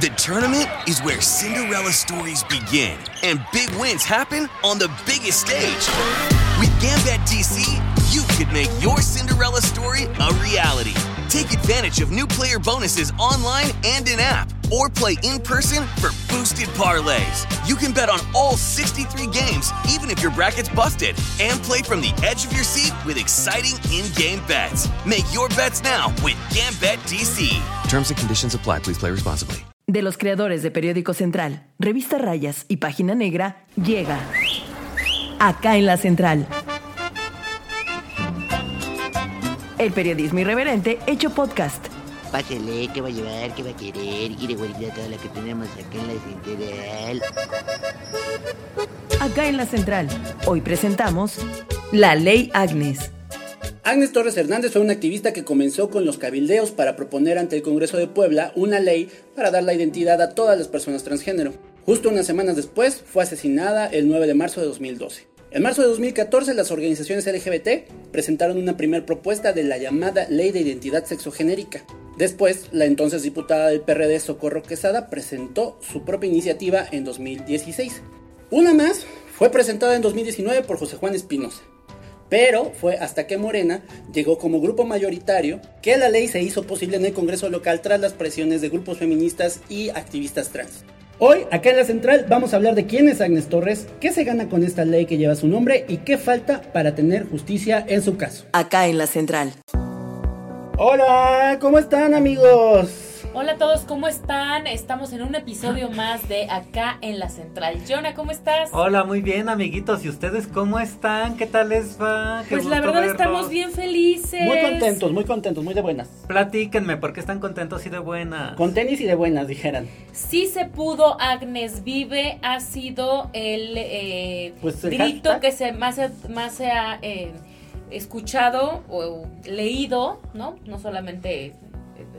The tournament is where Cinderella stories begin and big wins happen on the biggest stage. With Gambit DC, you could make your Cinderella story a reality. Take advantage of new player bonuses online and in app, or play in person for boosted parlays. You can bet on all 63 games, even if your bracket's busted, and play from the edge of your seat with exciting in game bets. Make your bets now with Gambit DC. Terms and conditions apply. Please play responsibly. De los creadores de Periódico Central, Revista Rayas y Página Negra, llega acá en la Central. El periodismo irreverente hecho podcast. Pásele, ¿qué va a llevar? ¿Qué va a querer? Y de todo lo que tenemos acá en la central. Acá en la Central. Hoy presentamos La Ley Agnes. Agnes Torres Hernández fue una activista que comenzó con los cabildeos para proponer ante el Congreso de Puebla una ley para dar la identidad a todas las personas transgénero. Justo unas semanas después fue asesinada el 9 de marzo de 2012. En marzo de 2014, las organizaciones LGBT presentaron una primera propuesta de la llamada Ley de Identidad Sexogenérica. Después, la entonces diputada del PRD Socorro Quesada presentó su propia iniciativa en 2016. Una más fue presentada en 2019 por José Juan Espinosa. Pero fue hasta que Morena llegó como grupo mayoritario que la ley se hizo posible en el Congreso local tras las presiones de grupos feministas y activistas trans. Hoy, acá en la central, vamos a hablar de quién es Agnes Torres, qué se gana con esta ley que lleva su nombre y qué falta para tener justicia en su caso. Acá en la Central. Hola, ¿cómo están amigos? Hola a todos, ¿cómo están? Estamos en un episodio más de Acá en la Central. Jonah, ¿cómo estás? Hola, muy bien, amiguitos. ¿Y ustedes cómo están? ¿Qué tal les va? Qué pues la verdad verlos. estamos bien felices. Muy contentos, muy contentos, muy de buenas. Platíquenme, ¿por qué están contentos y de buena? Con tenis y de buenas, dijeran. Sí se pudo, Agnes Vive ha sido el eh, Pues el grito hashtag. que se más, se- más se ha eh, escuchado o leído, ¿no? No solamente eh,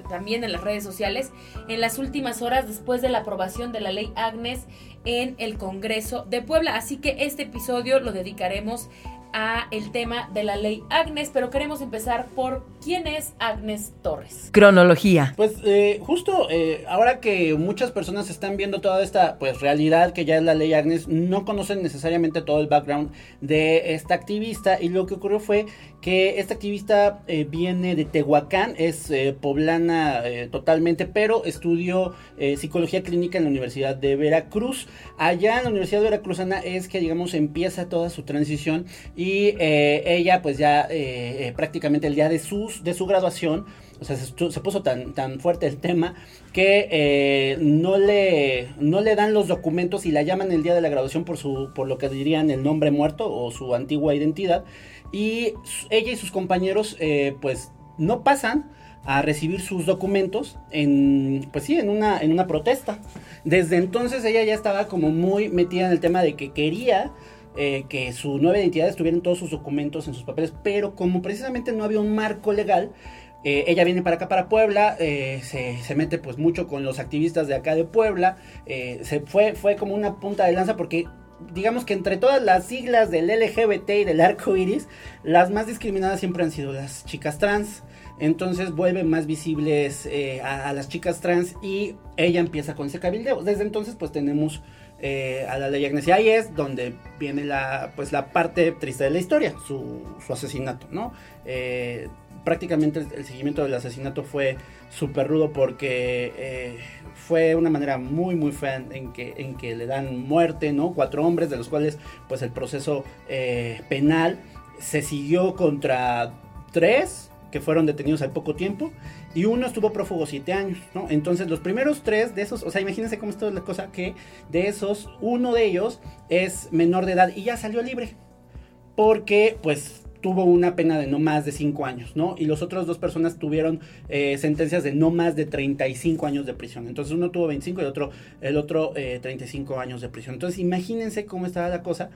también en las redes sociales, en las últimas horas después de la aprobación de la ley Agnes en el Congreso de Puebla. Así que este episodio lo dedicaremos a el tema de la ley Agnes, pero queremos empezar por quién es Agnes Torres. Cronología. Pues eh, justo eh, ahora que muchas personas están viendo toda esta pues realidad que ya es la ley Agnes, no conocen necesariamente todo el background de esta activista y lo que ocurrió fue que esta activista eh, viene de Tehuacán, es eh, poblana eh, totalmente, pero estudió eh, psicología clínica en la Universidad de Veracruz. Allá en la Universidad de Veracruzana es que digamos empieza toda su transición y eh, ella pues ya eh, eh, prácticamente el día de, sus, de su graduación, o sea, se, puso tan, tan fuerte el tema que eh, no, le, no le dan los documentos y la llaman el día de la graduación por, su, por lo que dirían el nombre muerto o su antigua identidad. Y ella y sus compañeros pues no pasan a recibir sus documentos en pues sí en una en una protesta desde entonces ella ya estaba como muy metida en el tema de que quería eh, que su nueva identidad estuviera en todos sus documentos, en sus papeles, pero como precisamente no había un marco legal, eh, ella viene para acá, para Puebla, eh, se, se mete pues mucho con los activistas de acá de Puebla, se fue, fue como una punta de lanza porque digamos que entre todas las siglas del LGBT y del arco iris, las más discriminadas siempre han sido las chicas trans. Entonces vuelven más visibles a, a las chicas trans y ella empieza con ese cabildeo. Desde entonces pues tenemos eh, a la ley Agnes y ahí es donde viene la pues la parte triste de la historia, su, su asesinato, ¿no? Eh, prácticamente el, seguimiento del asesinato fue súper rudo porque eh, fue una manera muy muy fea en, que, en que le dan muerte, ¿no? Cuatro hombres de los cuales pues el proceso penal se siguió contra tres que fueron detenidos al poco tiempo y uno estuvo prófugo siete años, ¿no? Entonces los primeros tres de esos, o sea, imagínense cómo está la cosa que de esos uno de ellos es menor de edad y ya salió libre porque pues tuvo una pena de no más de 5 años, ¿no? Y los otros dos personas tuvieron eh, sentencias de no más de 35 años de prisión. Entonces uno tuvo 25 y otro, el otro eh, 35 años de prisión. Entonces imagínense cómo estaba la cosa.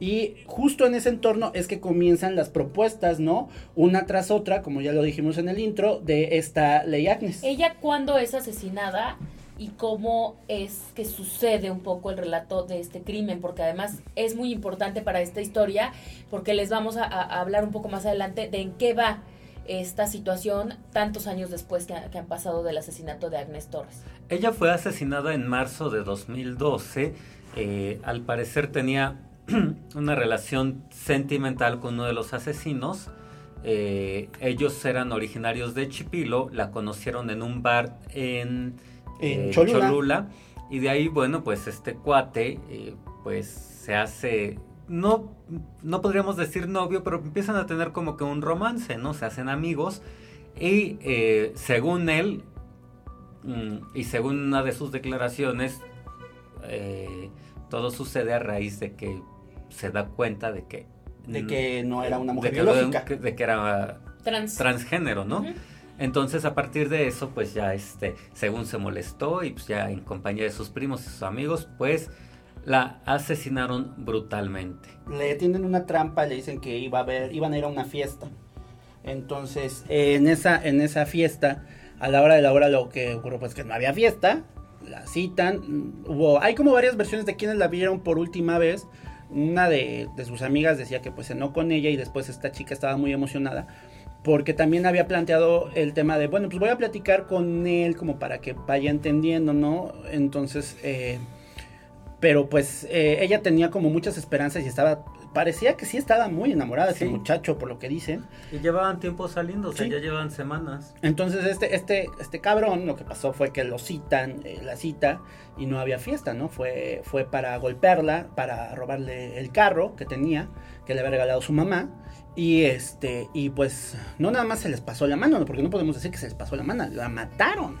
Y justo en ese entorno es que comienzan las propuestas, ¿no? Una tras otra, como ya lo dijimos en el intro, de esta ley Agnes. Ella cuando es asesinada y cómo es que sucede un poco el relato de este crimen, porque además es muy importante para esta historia, porque les vamos a, hablar un poco más adelante de en qué va esta situación tantos años después que, que han pasado del asesinato de Agnes Torres. Ella fue asesinada en marzo de 2012. Eh, al parecer tenía una relación sentimental con uno de los asesinos. Eh, ellos eran originarios de Chipilo, la conocieron en un bar en, En eh, Cholula. y de ahí, bueno, pues este cuate, eh, pues se hace, no, no podríamos decir novio, pero empiezan a tener como que un romance, ¿no? Se hacen amigos y eh, según él, mm, y según una de sus declaraciones, eh, todo sucede a raíz de que se da cuenta de que De que no era una de mujer que- biológica. de que era Trans. transgénero, ¿no? Ujú. Entonces a partir de eso, pues ya este, según se molestó y pues ya en compañía de sus primos y sus amigos, pues la asesinaron brutalmente. le tienden una trampa, le dicen que iba a haber, iban a ir a una fiesta. Entonces, en esa, en esa fiesta, a la hora de la hora lo que ocurrió pues que no había fiesta, la citan, hubo, hay como varias versiones de quienes la vieron por última vez. Una de, de sus amigas decía que pues cenó con ella y después esta chica estaba muy emocionada porque también había planteado el tema de, bueno, pues voy a platicar con él como para que vaya entendiendo, ¿no? Entonces, eh, pero pues eh, ella tenía como muchas esperanzas y estaba, parecía que sí estaba muy enamorada de ese Sí. muchacho, por lo que dicen. Y llevaban tiempo saliendo, o sea, Sí. ya llevan semanas. Entonces este, este, este cabrón, lo que pasó fue que lo citan, eh, la cita, y no había fiesta, ¿no? Fue, fue para golpearla, para robarle el carro que tenía, que le había regalado su mamá. Y este, y pues, no nada más se les pasó la mano, ¿no? porque no podemos decir que se les pasó la mano, la mataron.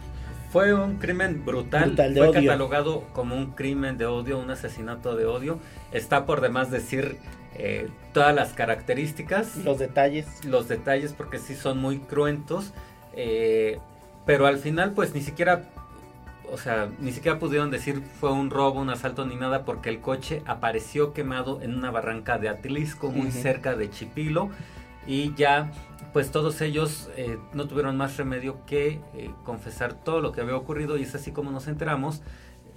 Fue un crimen brutal, Brutal, de fue odio. catalogado como un crimen de odio, un asesinato de odio. Está por demás decir eh, todas las características. Los detalles. los detalles porque sí son muy cruentos. eh, pero al final, pues ni siquiera, o sea, ni siquiera pudieron decir fue un robo, un asalto ni nada, porque el coche apareció quemado en una barranca de Atlisco, muy cerca de Chipilo. Y ya, pues todos ellos eh, no tuvieron más remedio que eh, confesar todo lo que había ocurrido. Y es así como nos enteramos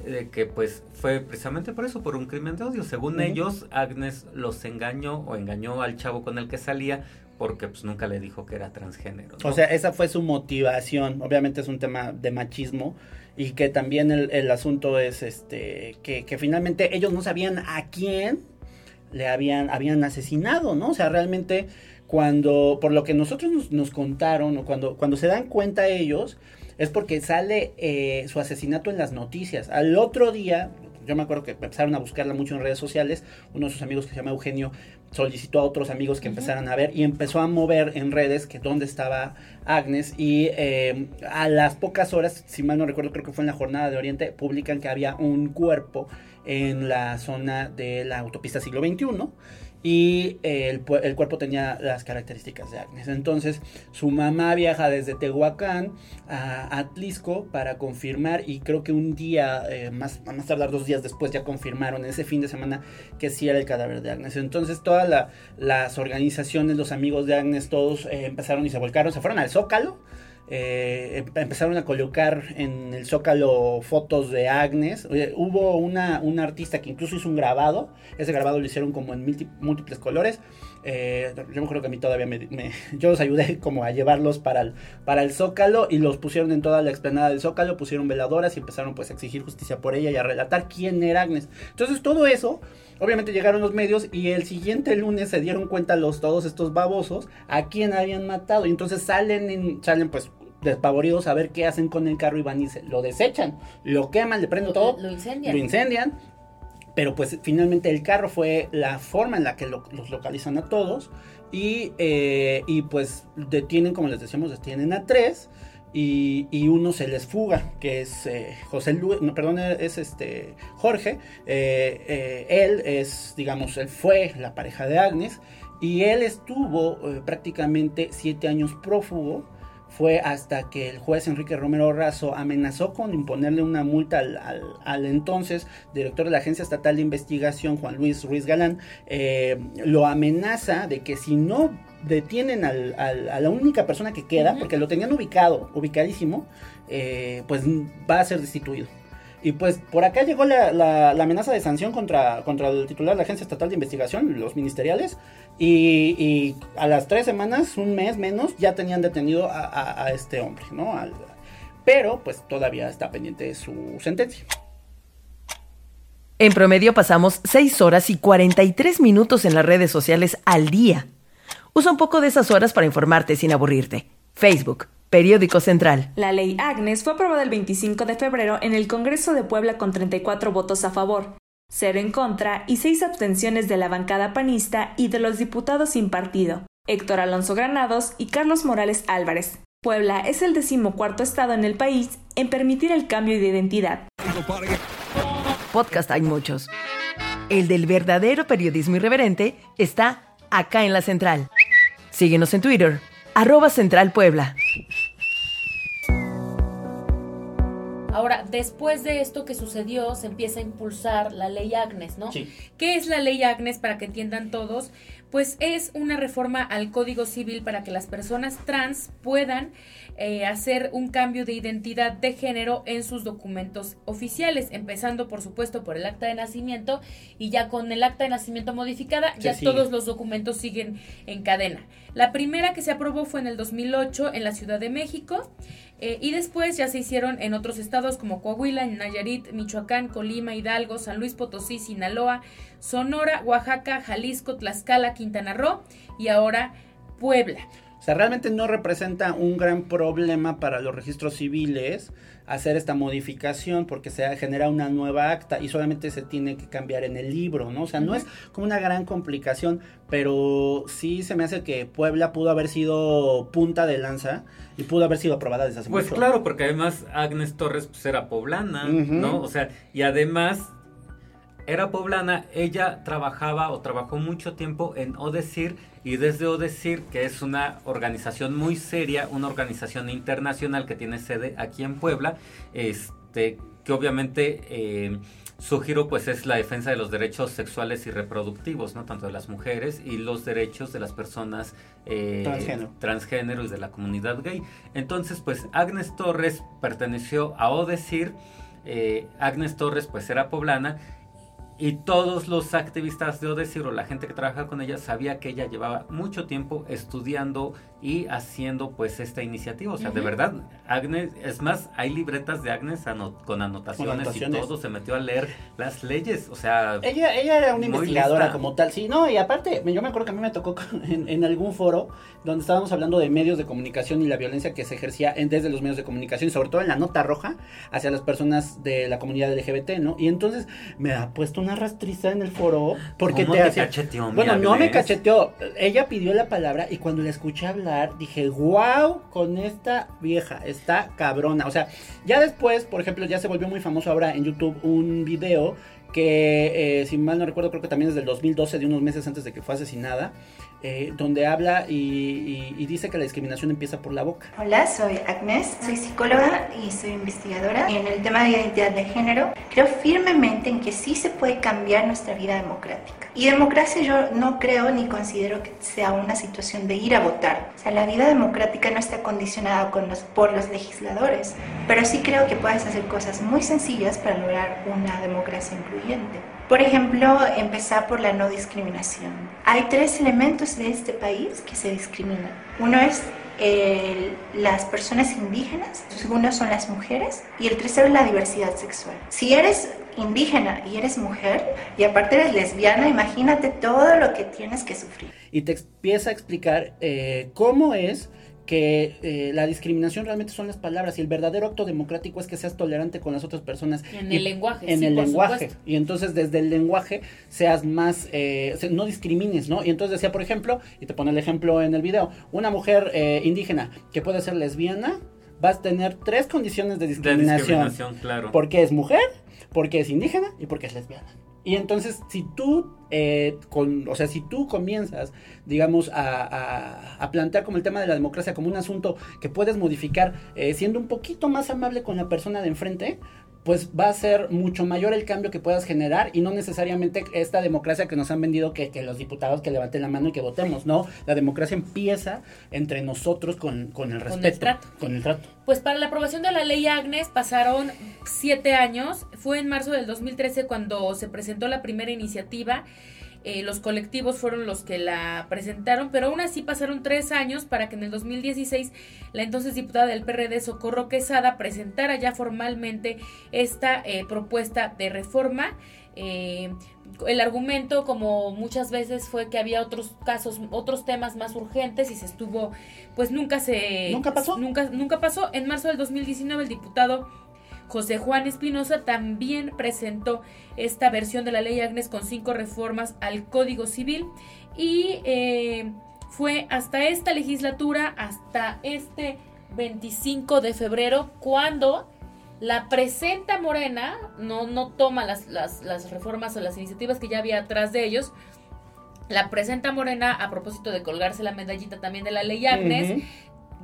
de que pues fue precisamente por eso, por un crimen de odio. Según ellos, Agnes los engañó o engañó al chavo con el que salía porque pues nunca le dijo que era transgénero. ¿no? O sea, esa fue su motivación. Obviamente es un tema de machismo y que también el, el asunto es este que, que finalmente ellos no sabían a quién le habían, habían asesinado, ¿no? O sea, realmente cuando, por lo que nosotros nos, nos contaron, o cuando, cuando se dan cuenta ellos, es porque sale eh, su asesinato en las noticias. Al otro día, yo me acuerdo que empezaron a buscarla mucho en redes sociales, uno de sus amigos que se llama Eugenio solicitó a otros amigos que empezaran a ver y empezó a mover en redes que dónde estaba Agnes y eh, a las pocas horas, si mal no recuerdo, creo que fue en la jornada de Oriente, publican que había un cuerpo en la zona de la autopista siglo XXI y eh, el, cuerpo tenía las características de Agnes. Entonces su mamá viaja desde Tehuacán a Atlisco para confirmar y creo que un día, eh, más, a más tardar dos días después ya confirmaron ese fin de semana que sí era el cadáver de Agnes. Entonces todas la- las organizaciones, los amigos de Agnes, todos eh, empezaron y se volcaron, se fueron al Zócalo. Eh, em- empezaron a colocar en el zócalo fotos de Agnes. Hubo una, una artista que incluso hizo un grabado. Ese grabado lo hicieron como en múltiples colores. Eh, yo me acuerdo que a mí todavía me, me- yo los ayudé como a llevarlos para el, para el zócalo y los pusieron en toda la explanada del zócalo, pusieron veladoras y empezaron pues a exigir justicia por ella y a relatar quién era Agnes. Entonces todo eso, obviamente llegaron los medios y el siguiente lunes se dieron cuenta los todos estos babosos a quién habían matado y entonces salen en- salen pues despavoridos a ver qué hacen con el carro y van y se, lo desechan, lo queman, le prenden todo, Lo incendian. lo incendian. Pero pues finalmente el carro fue la forma en la que lo- los localizan a todos. Y, eh, y pues detienen, como les decíamos, detienen a tres. Y, uno se les fuga, que es eh, José Luis, no, perdón, es este Jorge. Eh, él es, digamos, él fue la pareja de Agnes. Y él estuvo prácticamente siete años prófugo fue hasta que el juez Enrique Romero Razo amenazó con imponerle una multa al, al- al entonces director de la Agencia Estatal de Investigación, Juan Luis Ruiz Galán, eh, lo amenaza de que si no detienen al- al- a la única persona que queda, porque lo tenían ubicado, ubicadísimo, eh, pues va a ser destituido. Y pues por acá llegó la, la- amenaza de sanción contra, contra el titular de la Agencia Estatal de Investigación, los ministeriales. Y, a las tres semanas, un mes menos, ya tenían detenido a, este hombre, ¿no? Pero pues todavía está pendiente su sentencia. En promedio pasamos 6 horas y 43 minutos en las redes sociales al día. Usa un poco de esas horas para informarte sin aburrirte. Facebook, Periódico Central. La ley Agnes fue aprobada el 25 de febrero en el Congreso de Puebla con 34 votos a favor, 0 en contra y 6 abstenciones de la bancada panista y de los diputados sin partido, Héctor Alonso Granados y Carlos Morales Álvarez. Puebla es el decimocuarto estado en el país en permitir el cambio de identidad. Podcast hay muchos. El del verdadero periodismo irreverente está acá en la central. Síguenos en Twitter, arroba Central Puebla. Después de esto que sucedió, se empieza a impulsar la ley Agnes, ¿no? Sí. ¿Qué es la ley Agnes para que entiendan todos? Pues es una reforma al Código Civil para que las personas trans puedan eh, hacer un cambio de identidad de género en sus documentos oficiales, empezando por supuesto por el acta de nacimiento y ya con el acta de nacimiento modificada, Se ya sigue. todos los documentos siguen en cadena. La primera que se aprobó fue en el 2008 en la Ciudad de México. Eh, y después ya se hicieron en otros estados como Coahuila, Nayarit, Michoacán, Colima, Hidalgo, San Luis Potosí, Sinaloa, Sonora, Oaxaca, Jalisco, Tlaxcala, Quintana Roo y ahora Puebla. O sea, realmente no representa un gran problema para los registros civiles hacer esta modificación porque se genera una nueva acta y solamente se tiene que cambiar en el libro, ¿no? O sea, no es como una gran complicación, pero sí se me hace que Puebla pudo haber sido punta de lanza y pudo haber sido aprobada desde hace Pues mucho. claro, porque además Agnes Torres pues, era poblana. ¿no? O sea, y además era poblana, ella trabajaba o trabajó mucho tiempo en Odecir y desde Odecir, que es una organización muy seria, una organización internacional que tiene sede aquí en Puebla, este, que obviamente eh, su giro pues es la defensa de los derechos sexuales y reproductivos, ¿no? Tanto de las mujeres y los derechos de las personas eh, Transgénero. transgénero y de la comunidad gay. Entonces, pues Agnes Torres perteneció a Odecir, eh, Agnes Torres pues era poblana y todos los activistas de Odecir o la gente que trabaja con ella sabía que ella llevaba mucho tiempo estudiando y haciendo pues esta iniciativa. O sea, de Ujú. verdad, Agnes, es más, hay libretas de Agnes ano- con anotaciones, Con anotaciones. y todo, se metió a leer las leyes. O sea, Ella, ella era una investigadora lista. como tal, sí, no, y aparte, me- yo me acuerdo que a mí me tocó en, en algún foro donde estábamos hablando de medios de comunicación y la violencia que se ejercía en, desde los medios de comunicación, sobre todo en la nota roja hacia las personas de la comunidad LGBT, ¿no? Y entonces me ha puesto una rastriza en el foro porque ¿Cómo te te hacía- cacheteó, Bueno, no me Agnes? cacheteó, ella pidió la palabra y cuando la escuché hablar dije, wow, con esta vieja, está cabrona. O sea, ya después, por ejemplo, ya se volvió muy famoso ahora en YouTube un video que, eh, si mal no recuerdo, creo que también es del 2012, de unos meses antes de que fue asesinada, eh, donde habla y, y- y dice que la discriminación empieza por la boca. Hola, soy Agnes, soy psicóloga y soy investigadora en el tema de identidad de género. Creo firmemente en que sí se puede cambiar nuestra vida democrática. Y democracia yo no creo ni considero que sea una situación de ir a votar. O sea, la vida democrática no está condicionada con los, por los legisladores, pero sí creo que puedes hacer cosas muy sencillas para lograr una democracia incluyente. Por ejemplo, empezar por la no discriminación. Hay tres elementos de este país que se discriminan. Uno es el- las personas indígenas, el segundo son las mujeres y el tercero es la diversidad sexual. Si eres indígena y eres mujer y aparte eres lesbiana, imagínate todo lo que tienes que sufrir. y te empieza a explicar eh, cómo es que eh, la discriminación realmente son las palabras y el verdadero acto democrático es que seas tolerante con las otras personas. En Y- el lenguaje, En sí, el por lenguaje. supuesto. Y entonces desde el lenguaje seas más, eh, se- no discrimines, ¿no? Y entonces decía, por ejemplo, y te pone el ejemplo en el video, una mujer eh, indígena que puede ser lesbiana, vas a tener tres condiciones de de discriminación. discriminación, claro. Porque es mujer, porque es indígena y porque es lesbiana. Y entonces, si tú, eh, con, o sea, si tú comienzas, digamos, a, a- a plantear como el tema de la democracia como un asunto que puedes modificar, eh, siendo un poquito más amable con la persona de enfrente, pues va a ser mucho mayor el cambio que puedas generar y no necesariamente esta democracia que nos han vendido que, que los diputados que levanten la mano y que votemos, no, la democracia empieza entre nosotros con, con el respeto, el trato. con el trato. Pues para la aprobación de la ley Agnes pasaron siete años. Fue en marzo del 2013 cuando se presentó la primera iniciativa. Eh, los colectivos fueron los que la presentaron, pero aún así pasaron tres años para que en el 2016 la entonces diputada del PRD, Socorro Quesada, presentara ya formalmente esta eh, propuesta de reforma. Eh, el argumento, como muchas veces, fue que había otros casos, otros temas más urgentes y se estuvo, pues nunca se... ¿Nunca pasó? Nunca, nunca pasó. En marzo del 2019 el diputado José Juan Espinosa también presentó esta versión de la ley Agnes con cinco reformas al Código Civil y eh, fue hasta esta legislatura, hasta este 25 de febrero, cuando la presenta Morena, no, no toma las, las, reformas o las iniciativas que ya había atrás de ellos, la presenta Morena a propósito de colgarse la medallita también de la ley Agnes.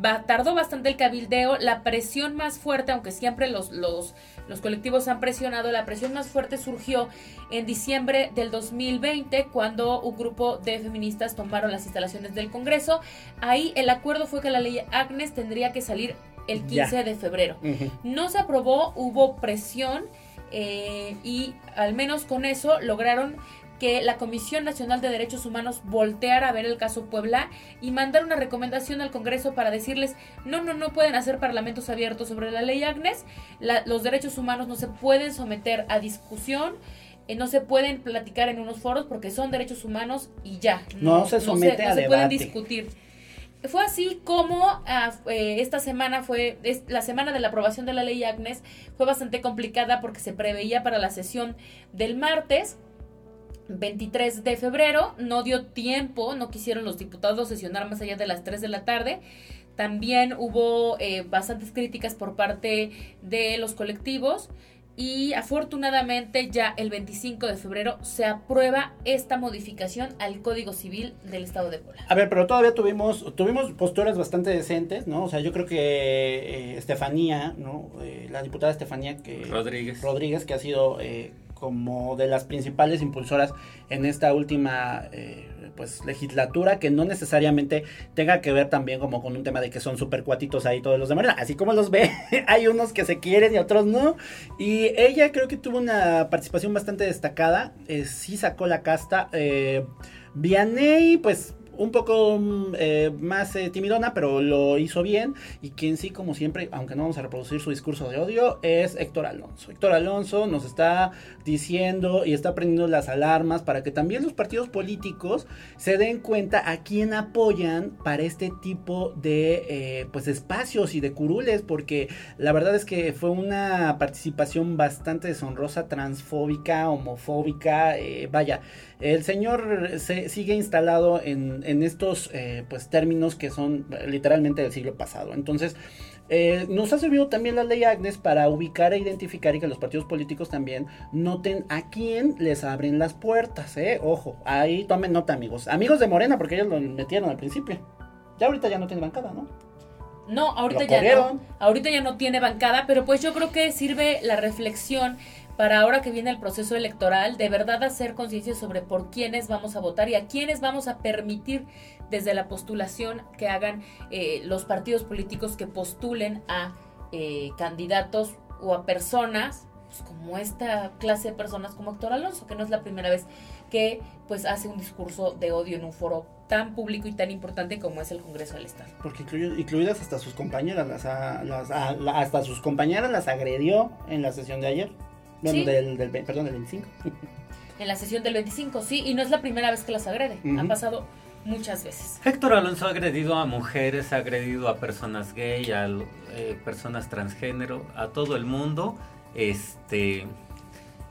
Tardó bastante el cabildeo, la presión más fuerte, aunque siempre los, los, los colectivos han presionado, la presión más fuerte surgió en diciembre del 2020 cuando un grupo de feministas tomaron las instalaciones del Congreso. Ahí el acuerdo fue que la ley Agnes tendría que salir el 15 Ya. de febrero. No se aprobó, hubo presión eh, y al menos con eso lograron que la Comisión Nacional de Derechos Humanos volteara a ver el caso Puebla y mandar una recomendación al Congreso para decirles, no, no, no pueden hacer parlamentos abiertos sobre la ley Agnes, la- los derechos humanos no se pueden someter a discusión, eh, no se pueden platicar en unos foros porque son derechos humanos y ya. No se somete no a se pueden discutir. Fue así como eh, esta semana fue, es- la semana de la aprobación de la ley Agnes fue bastante complicada porque se preveía para la sesión del martes 23 de febrero, no dio tiempo, no quisieron los diputados sesionar más allá de las 3 de la tarde. También hubo eh, bastantes críticas por parte de los colectivos y afortunadamente ya el 25 de febrero se aprueba esta modificación al Código Civil del Estado de Puebla. A ver, pero todavía tuvimos tuvimos posturas bastante decentes, ¿no? O sea, yo creo que eh, Estefanía, ¿no? Eh, la diputada Estefanía que Rodríguez. Rodríguez, que ha sido eh, como de las principales impulsoras en esta última eh, pues legislatura, que no necesariamente tenga que ver también como con un tema de que son súper cuatitos ahí todos los de Morena, así como los ve, hay unos que se quieren y otros no, y ella creo que tuvo una participación bastante destacada, eh, sí sacó la casta, eh, Vianey pues un poco mm, eh, más eh, timidona, pero lo hizo bien. Y quien sí, como siempre, aunque no vamos a reproducir su discurso de odio, es Héctor Alonso. Héctor Alonso nos está diciendo y está prendiendo las alarmas para que también los partidos políticos se den cuenta a quién apoyan para este tipo de eh, pues espacios y de curules, porque la verdad es que fue una participación bastante deshonrosa, transfóbica, homofóbica, vaya, el señor se sigue instalado en, en estos eh, pues términos que son literalmente del siglo pasado. Entonces, eh, nos ha servido también la ley Agnes para ubicar e identificar y que los partidos políticos también noten a quién les abren las puertas, ¿eh? Ojo, ahí tomen nota, amigos. Amigos de Morena, porque ellos lo metieron al principio. Ya ahorita ya no tiene bancada, ¿no? No, ahorita Lo ya corrieron. no. Ahorita ya no tiene bancada, pero pues yo creo que sirve la reflexión para ahora que viene el proceso electoral, de verdad hacer conciencia sobre por quiénes vamos a votar y a quiénes vamos a permitir desde la postulación que hagan eh, los partidos políticos que postulen a eh, candidatos o a personas pues, como esta clase de personas como Héctor Alonso, que no es la primera vez que pues hace un discurso de odio en un foro tan público y tan importante como es el Congreso del Estado. Porque incluidas hasta sus compañeras, las, las- hasta sus compañeras las agredió en la sesión de ayer. Sí. del, perdón, del 25. En la sesión del 25, sí, y no es la primera vez que las agrede, Ujú. ha pasado muchas veces. Héctor Alonso ha agredido a mujeres, ha agredido a personas gay, a eh, personas transgénero, a todo el mundo. Este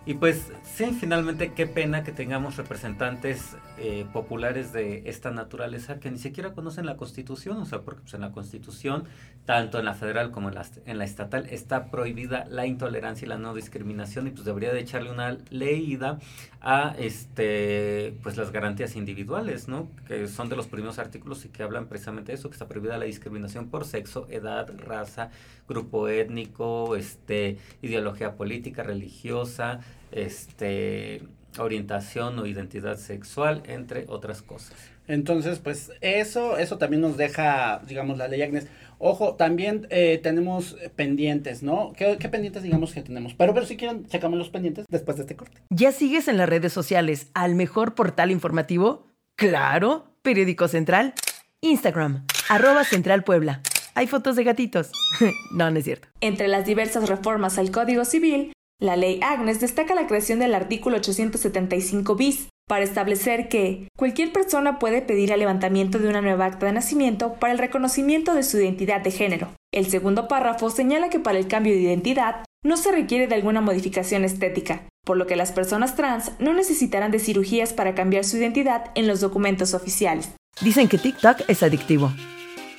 Y pues sí, finalmente qué pena que tengamos representantes eh, populares de esta naturaleza que ni siquiera conocen la Constitución, o sea, porque pues, en la Constitución, tanto en la federal como en la, en la estatal, está prohibida la intolerancia y la no discriminación y pues debería de echarle una leída a este pues las garantías individuales, ¿no? Que son de los primeros artículos y que hablan precisamente de eso, que está prohibida la discriminación por sexo, edad, raza, grupo étnico, este, ideología política, religiosa, este, orientación o identidad sexual, entre otras cosas. Entonces, pues eso, eso también nos deja, digamos, la ley Agnes. Ojo, también eh, tenemos pendientes, ¿no? ¿Qué, pendientes digamos que tenemos? Pero, pero si quieren, checamos los pendientes después de este corte. ¿Ya sigues en las redes sociales al mejor portal informativo? Claro, Periódico Central, Instagram, arroba Central Puebla. Hay fotos de gatitos. no, no es cierto. Entre las diversas reformas al Código Civil, la ley Agnes destaca la creación del artículo 875 bis para establecer que cualquier persona puede pedir el levantamiento de una nueva acta de nacimiento para el reconocimiento de su identidad de género. El segundo párrafo señala que para el cambio de identidad no se requiere de alguna modificación estética, por lo que las personas trans no necesitarán de cirugías para cambiar su identidad en los documentos oficiales. Dicen que TikTok es adictivo.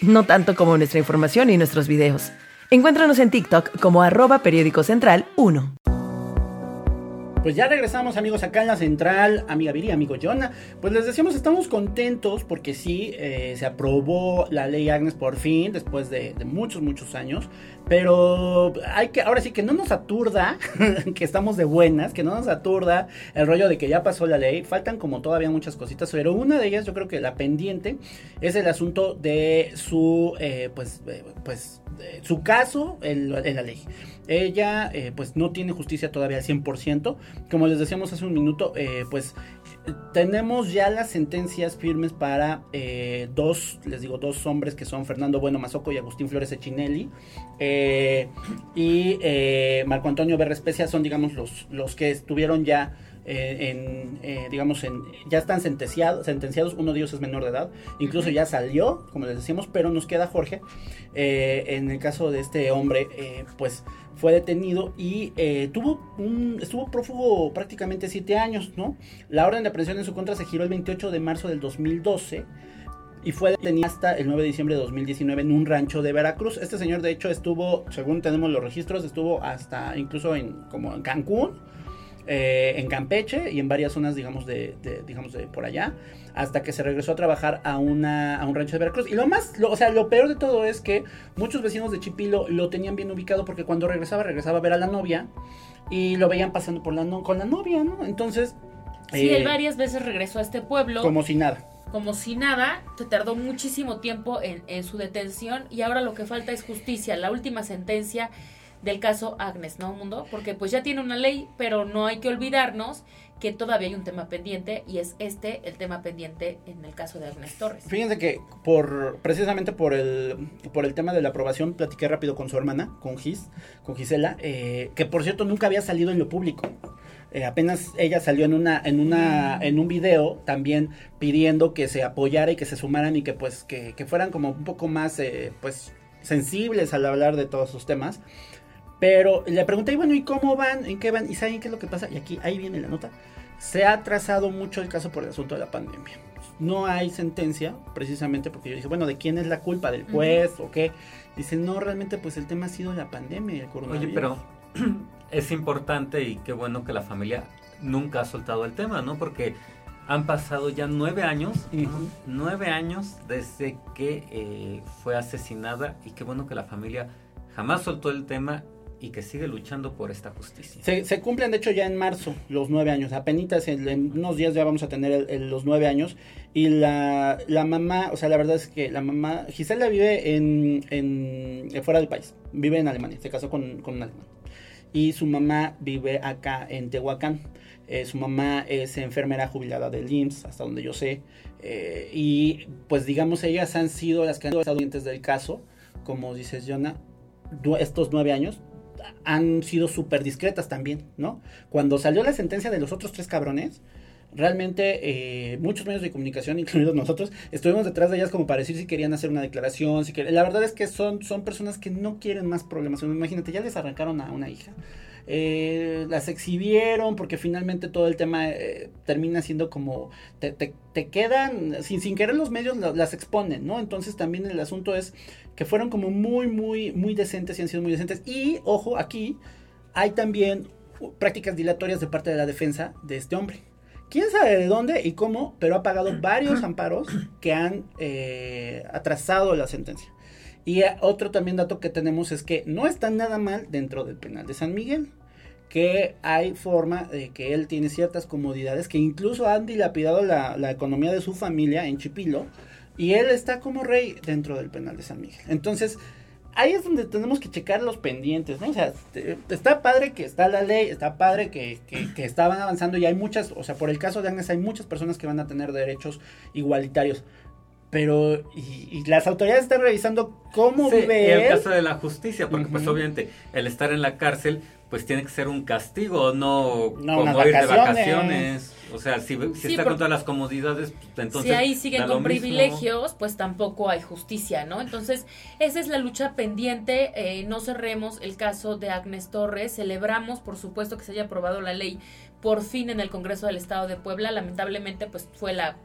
No tanto como nuestra información y nuestros videos. Encuéntranos en TikTok como arroba periódico central 1. Pues ya regresamos amigos acá en la central, amiga Viri, amigo Jonah. Pues les decíamos, estamos contentos porque sí, eh, se aprobó la ley Agnes por fin, después de, muchos, muchos años. Pero hay que, ahora sí que no nos aturda, que estamos de buenas, que no nos aturda el rollo de que ya pasó la ley. Faltan como todavía muchas cositas, pero una de ellas yo creo que la pendiente es el asunto de su, eh, pues, eh, pues, su caso en la ley. Ella eh, pues no tiene justicia todavía al 100%. Como les decíamos hace un minuto, eh, pues tenemos ya las sentencias firmes para eh, dos, les digo, dos hombres que son Fernando Bueno Mazoco y Agustín Flores Echinelli. y Marco Antonio Berrespecia son, digamos, los, los que estuvieron ya en, digamos, en, ya están sentenciados, sentenciados, uno de ellos es menor de edad, incluso ya salió, como les decíamos, pero nos queda Jorge. en el caso de este hombre, pues fue detenido y eh, tuvo un, estuvo prófugo prácticamente siete años, ¿no? La orden de aprehensión en su contra se giró el 28 de marzo del 2012 y fue detenido hasta el 9 de diciembre de 2019 en un rancho de Veracruz. Este señor de hecho estuvo, según tenemos los registros, estuvo hasta incluso en como en Cancún, eh, en Campeche y en varias zonas, digamos de, digamos de por allá hasta que se regresó a trabajar a, una, a un rancho de Veracruz. Y lo más, o sea, lo peor de todo es que muchos vecinos de Chipilo lo tenían bien ubicado porque cuando regresaba, regresaba a ver a la novia y lo veían pasando por la con la novia, ¿no? Entonces... Sí, él eh, varias veces regresó a este pueblo. Como si nada. Como si nada, se tardó muchísimo tiempo en, en su detención y ahora lo que falta es justicia. La última sentencia del caso Agnes, ¿no, Mundo? Porque pues ya tiene una ley, pero no hay que olvidarnos que todavía hay un tema pendiente y es este el tema pendiente en el caso de Agnes Torres. Fíjense que por precisamente por el por el tema de la aprobación platiqué rápido con su hermana, con Gis, con Gisela, eh, que por cierto nunca había salido en lo público. Eh, apenas ella salió en una en una en un video también pidiendo que se apoyara y que se sumaran y que pues que, que fueran como un poco más eh, pues sensibles al hablar de todos sus temas pero le pregunté, y bueno, ¿y cómo van? ¿En qué van? ¿Y saben qué es lo que pasa? Y aquí, ahí viene la nota. Se ha trazado mucho el caso por el asunto de la pandemia. No hay sentencia, precisamente porque yo dije, bueno, ¿de quién es la culpa? ¿Del juez o qué? Dice, no, realmente pues el tema ha sido la pandemia, el coronavirus. Oye, pero es importante y qué bueno que la familia nunca ha soltado el tema, ¿no? Porque han pasado ya nueve años, nueve años desde que eh, fue asesinada y qué bueno que la familia jamás soltó el tema y que sigue luchando por esta justicia. Se, cumplen, de hecho, ya en marzo los nueve años. Apenas en, unos días ya vamos a tener los nueve años. Y la, la, mamá, o sea, la verdad es que la mamá, Gisela vive en, en eh, fuera del país. Vive en Alemania. Se casó con, con un alemán. Y su mamá vive acá en Tehuacán. Eh, su mamá es enfermera jubilada del IMSS, hasta donde yo sé. Eh, y pues digamos, ellas han sido las que han estado dientes del caso, como dices, Jonah, estos nueve años han sido súper discretas también, ¿no? Cuando salió la sentencia de los otros tres cabrones, realmente eh, muchos medios de comunicación, incluidos nosotros, estuvimos detrás de ellas como para decir si querían hacer una declaración, si La verdad es que son, son personas que no quieren más problemas. Imagínate, ya les arrancaron a una hija. Eh, las exhibieron, porque finalmente todo el tema eh, termina siendo como, te, te- te quedan, sin, sin querer los medios la- las exponen, ¿no? Entonces también el asunto es que fueron como muy, muy, muy decentes y han sido muy decentes. Y, ojo, aquí hay también prácticas dilatorias de parte de la defensa de este hombre. Quién sabe de dónde y cómo, pero ha pagado varios amparos que han eh, atrasado la sentencia. Y otro también dato que tenemos es que no está nada mal dentro del penal de San Miguel. Que hay forma de que él tiene ciertas comodidades que incluso han dilapidado la, la economía de su familia en Chipilo. Y él está como rey dentro del penal de San Miguel. Entonces, ahí es donde tenemos que checar los pendientes, ¿no? O sea, te- está padre que está la ley, está padre que, que, que estaban avanzando y hay muchas, o sea, por el caso de Agnes hay muchas personas que van a tener derechos igualitarios. Pero, y, y las autoridades están revisando cómo Sí, vive y el él. caso de la justicia, porque pues Ujú. obviamente el estar en la cárcel pues tiene que ser un castigo, no, No, como ir de vacaciones. O sea, si, si Sí, está con todas las comodidades, pues, entonces si ahí siguen con mismo. privilegios, pues tampoco hay justicia, ¿no? Entonces, esa es la lucha pendiente. eh, no cerremos el caso de Agnes Torres. Celebramos, por supuesto, que se haya aprobado la ley por fin en el Congreso del Estado de Puebla. Lamentablemente, pues fue la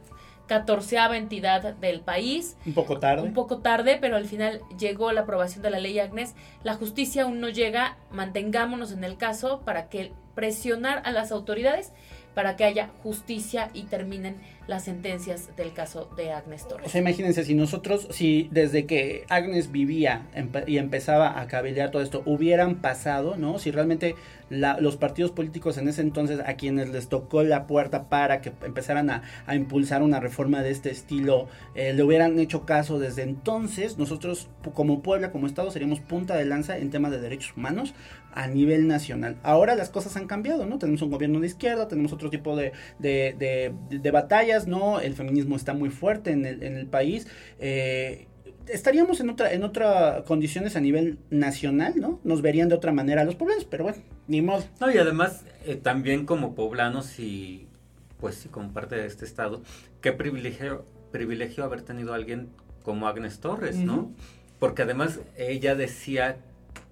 catorceava entidad del país. Un poco tarde. Un poco tarde, pero al final llegó la aprobación de la ley Agnes. La justicia aún no llega. Mantengámonos en el caso para que presionar a las autoridades para que haya justicia y terminen las sentencias del caso de Agnes O Torres. sea, imagínense, si nosotros, si desde que Agnes vivía y empezaba a cabildear todo esto, hubieran pasado, ¿no? Si realmente los partidos políticos en ese entonces a quienes les tocó la puerta para que empezaran a, impulsar una reforma de este estilo, eh, le hubieran hecho caso desde entonces, nosotros como Puebla, como Estado, seríamos punta de lanza en temas de derechos humanos a nivel nacional. Ahora las cosas han cambiado, ¿no? Tenemos un gobierno de izquierda, tenemos otro tipo de batallas, ¿no? El feminismo está muy fuerte en el, en el país. eh, estaríamos en otra en otra condiciones a nivel nacional, ¿no? Nos verían de otra manera los poblanos, pero bueno, ni modo. No, y además eh, también como poblanos y pues sí, como parte de este estado, qué privilegio, privilegio haber tenido a alguien como Agnes Torres, ¿no? Porque además ella decía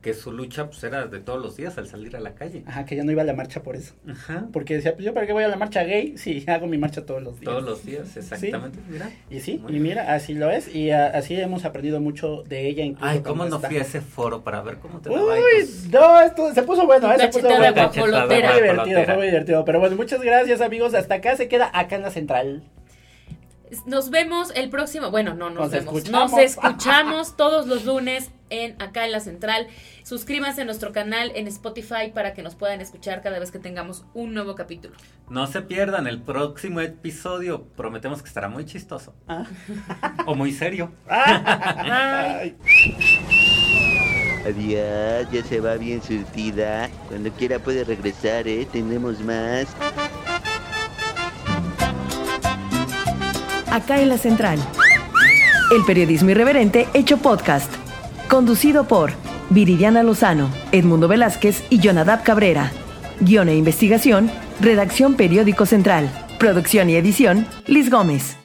que su lucha pues era de todos los días al salir a la calle. Ajá, que ya no iba a la marcha por eso. Ajá. Porque decía, pues yo para qué voy a la marcha gay si hago mi marcha todos los días. Todos los días, exactamente. Mira. Y sí, Muy y mira, así lo es. Y a- así hemos aprendido mucho de ella. Incluso Ay, cómo no está. fui a ese foro para ver cómo te Uy, pues, no, esto se puso bueno, ¿eh? Se puso bueno. Fue muy divertido, fue muy divertido. Pero bueno, muchas gracias, amigos. Hasta acá se queda acá en la central. Nos vemos el próximo, bueno, no nos, Nos vemos, escuchamos. nos escuchamos todos los lunes en acá en la central. Suscríbanse a nuestro canal en Spotify para que nos puedan escuchar cada vez que tengamos un nuevo capítulo. No se pierdan el próximo episodio. Prometemos que estará muy chistoso. Ah. O muy serio. Adiós, ya se va bien surtida. Cuando quiera puede regresar, ¿eh? Tenemos más. Acá en la Central. El periodismo irreverente hecho podcast. Conducido por Viridiana Lozano, Edmundo Velázquez y Jonadab Cabrera. Guión e investigación, Redacción Periódico Central. Producción y edición, Liz Gómez.